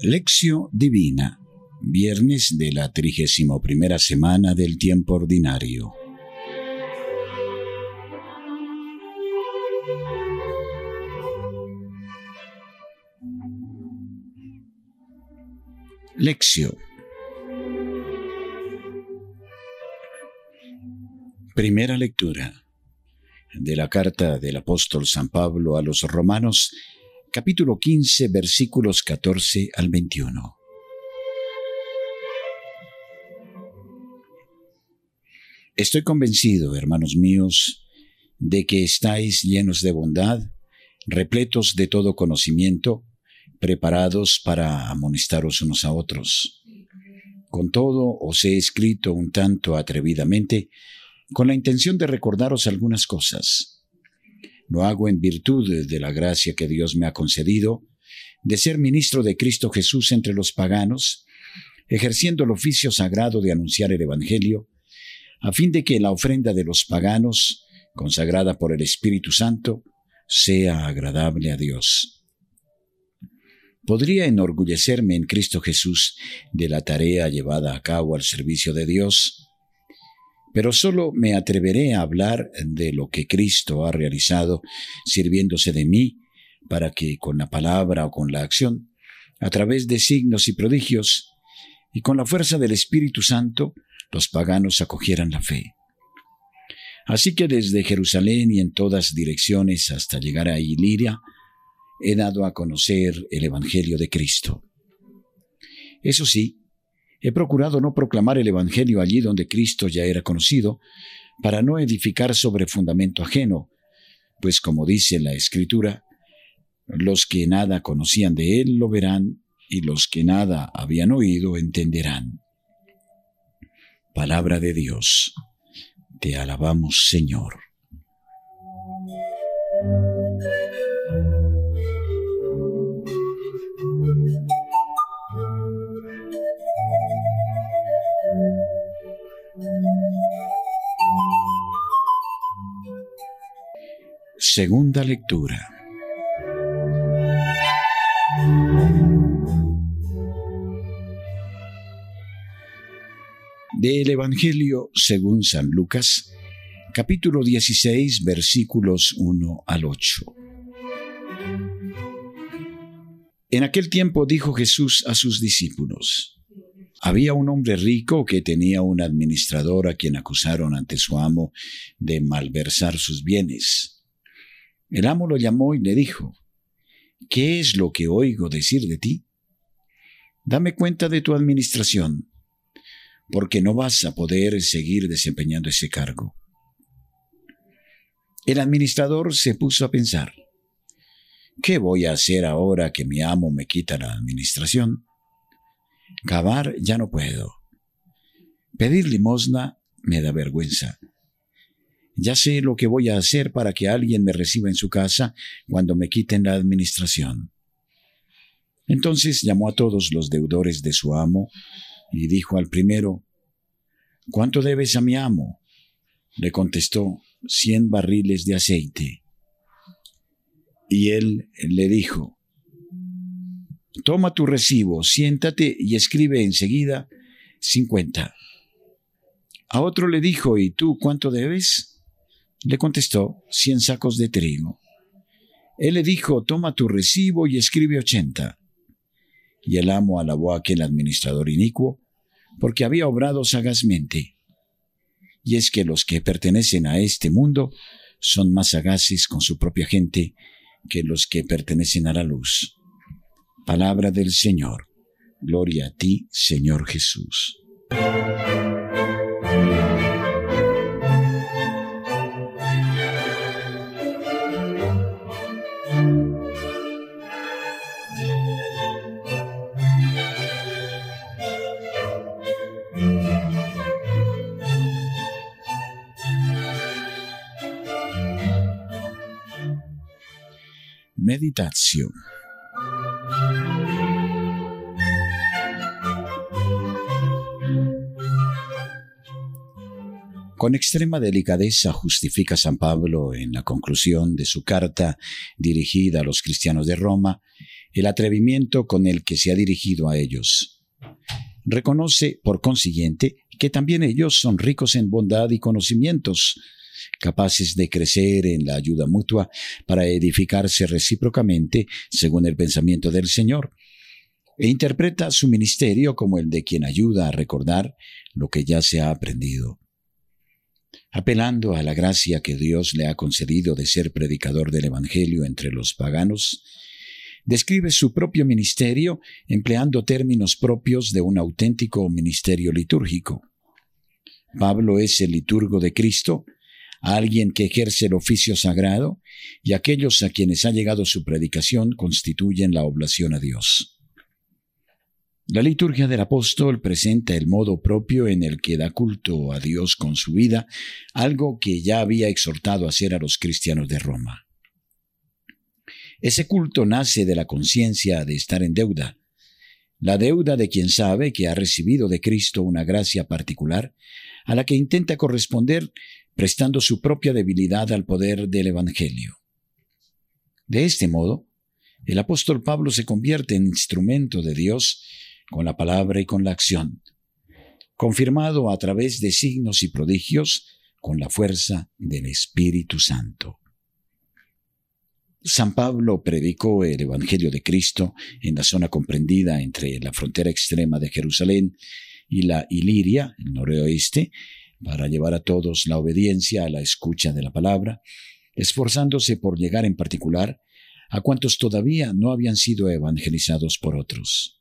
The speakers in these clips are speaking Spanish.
Lección Divina, viernes de la trigésimo primera semana del tiempo ordinario. Lección Primera lectura de la carta del apóstol San Pablo a los romanos capítulo 15, versículos 14 al 21. Estoy convencido, hermanos míos, de que estáis llenos de bondad, repletos de todo conocimiento, preparados para amonestaros unos a otros. Con todo, os he escrito un tanto atrevidamente, con la intención de recordaros algunas cosas lo hago en virtud de la gracia que Dios me ha concedido de ser ministro de Cristo Jesús entre los paganos, ejerciendo el oficio sagrado de anunciar el Evangelio, a fin de que la ofrenda de los paganos, consagrada por el Espíritu Santo, sea agradable a Dios. Podría enorgullecerme en Cristo Jesús de la tarea llevada a cabo al servicio de Dios, pero solo me atreveré a hablar de lo que Cristo ha realizado sirviéndose de mí para que con la palabra o con la acción, a través de signos y prodigios, y con la fuerza del Espíritu Santo, los paganos acogieran la fe. Así que desde Jerusalén y en todas direcciones hasta llegar a Iliria, he dado a conocer el Evangelio de Cristo. Eso sí, He procurado no proclamar el Evangelio allí donde Cristo ya era conocido, para no edificar sobre fundamento ajeno, pues como dice la Escritura, los que nada conocían de Él lo verán, y los que nada habían oído entenderán. Palabra de Dios. Te alabamos, Señor. Segunda lectura. Del Evangelio según San Lucas, capítulo 16, versículos 1 al 8. En aquel tiempo dijo Jesús a sus discípulos, había un hombre rico que tenía un administrador a quien acusaron ante su amo de malversar sus bienes. El amo lo llamó y le dijo, ¿qué es lo que oigo decir de ti? Dame cuenta de tu administración, porque no vas a poder seguir desempeñando ese cargo. El administrador se puso a pensar, ¿qué voy a hacer ahora que mi amo me quita la administración? Cavar ya no puedo. Pedir limosna me da vergüenza. Ya sé lo que voy a hacer para que alguien me reciba en su casa cuando me quiten la administración. Entonces llamó a todos los deudores de su amo y dijo al primero, ¿Cuánto debes a mi amo? Le contestó, cien barriles de aceite. Y él le dijo, Toma tu recibo, siéntate y escribe enseguida cincuenta. A otro le dijo, ¿y tú cuánto debes? Le contestó, cien sacos de trigo. Él le dijo, toma tu recibo y escribe ochenta. Y el amo alabó a aquel administrador inicuo, porque había obrado sagazmente. Y es que los que pertenecen a este mundo son más sagaces con su propia gente que los que pertenecen a la luz. Palabra del Señor. Gloria a ti, Señor Jesús. Con extrema delicadeza justifica San Pablo en la conclusión de su carta dirigida a los cristianos de Roma el atrevimiento con el que se ha dirigido a ellos. Reconoce, por consiguiente, que también ellos son ricos en bondad y conocimientos, capaces de crecer en la ayuda mutua para edificarse recíprocamente según el pensamiento del Señor, e interpreta su ministerio como el de quien ayuda a recordar lo que ya se ha aprendido. Apelando a la gracia que Dios le ha concedido de ser predicador del Evangelio entre los paganos, describe su propio ministerio empleando términos propios de un auténtico ministerio litúrgico. Pablo es el liturgo de Cristo, alguien que ejerce el oficio sagrado, y aquellos a quienes ha llegado su predicación constituyen la oblación a Dios. La liturgia del apóstol presenta el modo propio en el que da culto a Dios con su vida, algo que ya había exhortado a hacer a los cristianos de Roma. Ese culto nace de la conciencia de estar en deuda, la deuda de quien sabe que ha recibido de Cristo una gracia particular, a la que intenta corresponder prestando su propia debilidad al poder del Evangelio. De este modo, el apóstol Pablo se convierte en instrumento de Dios con la palabra y con la acción, confirmado a través de signos y prodigios con la fuerza del Espíritu Santo. San Pablo predicó el Evangelio de Cristo en la zona comprendida entre la frontera extrema de Jerusalén y la Iliria, el noroeste, para llevar a todos la obediencia a la escucha de la palabra, esforzándose por llegar en particular a cuantos todavía no habían sido evangelizados por otros.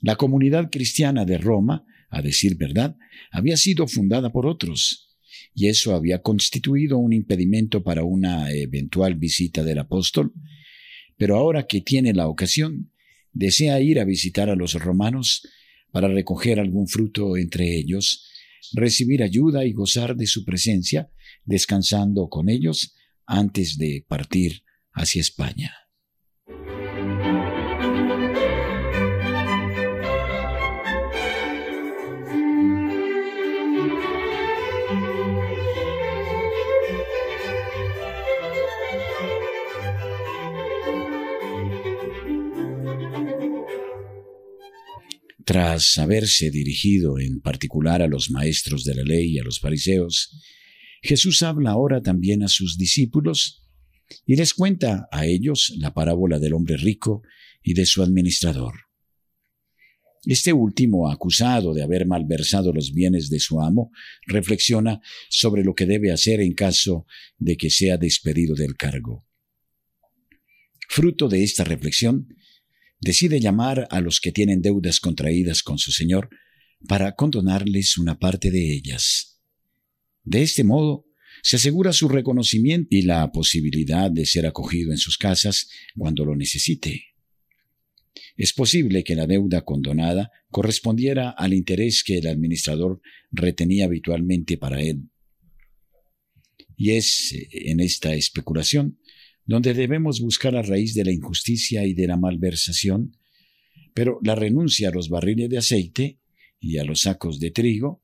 La comunidad cristiana de Roma, a decir verdad, había sido fundada por otros, y eso había constituido un impedimento para una eventual visita del apóstol, pero ahora que tiene la ocasión, desea ir a visitar a los romanos para recoger algún fruto entre ellos, recibir ayuda y gozar de su presencia, descansando con ellos antes de partir hacia España. Tras haberse dirigido en particular a los maestros de la ley y a los fariseos, Jesús habla ahora también a sus discípulos y les cuenta a ellos la parábola del hombre rico y de su administrador. Este último, acusado de haber malversado los bienes de su amo, reflexiona sobre lo que debe hacer en caso de que sea despedido del cargo. Fruto de esta reflexión, decide llamar a los que tienen deudas contraídas con su Señor para condonarles una parte de ellas. De este modo, se asegura su reconocimiento y la posibilidad de ser acogido en sus casas cuando lo necesite. Es posible que la deuda condonada correspondiera al interés que el administrador retenía habitualmente para él. Y es en esta especulación donde debemos buscar la raíz de la injusticia y de la malversación, pero la renuncia a los barriles de aceite y a los sacos de trigo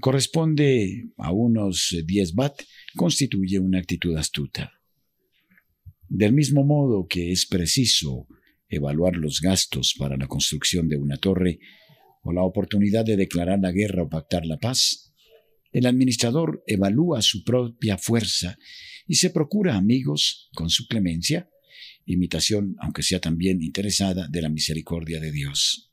corresponde a unos 10 bat, constituye una actitud astuta. Del mismo modo que es preciso evaluar los gastos para la construcción de una torre o la oportunidad de declarar la guerra o pactar la paz, el administrador evalúa su propia fuerza y se procura amigos con su clemencia, imitación, aunque sea también interesada, de la misericordia de Dios.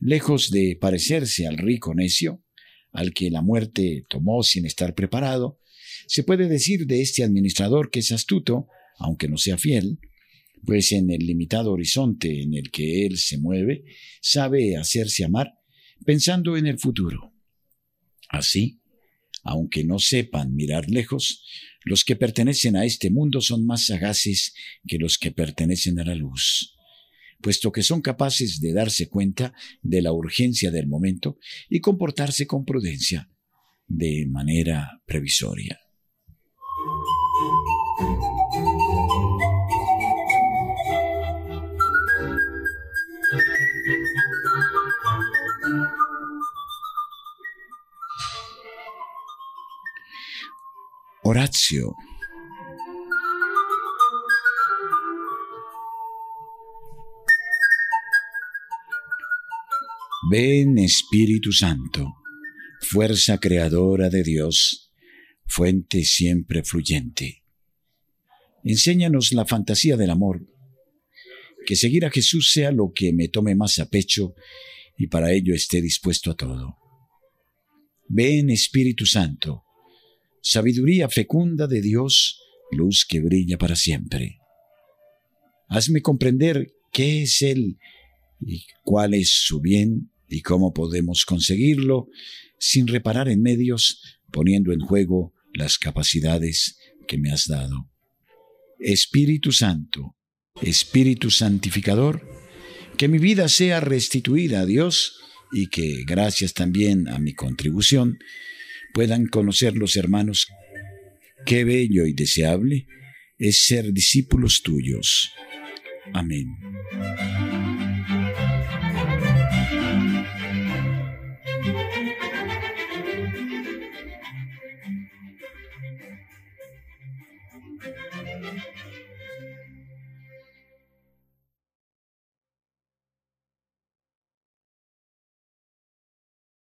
Lejos de parecerse al rico necio, al que la muerte tomó sin estar preparado, se puede decir de este administrador que es astuto, aunque no sea fiel, pues en el limitado horizonte en el que él se mueve, sabe hacerse amar pensando en el futuro. Así, aunque no sepan mirar lejos, los que pertenecen a este mundo son más sagaces que los que pertenecen a la luz, puesto que son capaces de darse cuenta de la urgencia del momento y comportarse con prudencia, de manera previsoria. Horacio. Ven Espíritu Santo, fuerza creadora de Dios, fuente siempre fluyente. Enséñanos la fantasía del amor, que seguir a Jesús sea lo que me tome más a pecho y para ello esté dispuesto a todo. Ven Espíritu Santo, sabiduría fecunda de Dios, luz que brilla para siempre. Hazme comprender qué es Él y cuál es su bien y cómo podemos conseguirlo sin reparar en medios, poniendo en juego las capacidades que me has dado. Espíritu Santo, Espíritu Santificador, que mi vida sea restituida a Dios y que, gracias también a mi contribución, puedan conocer los hermanos qué bello y deseable es ser discípulos tuyos. Amén.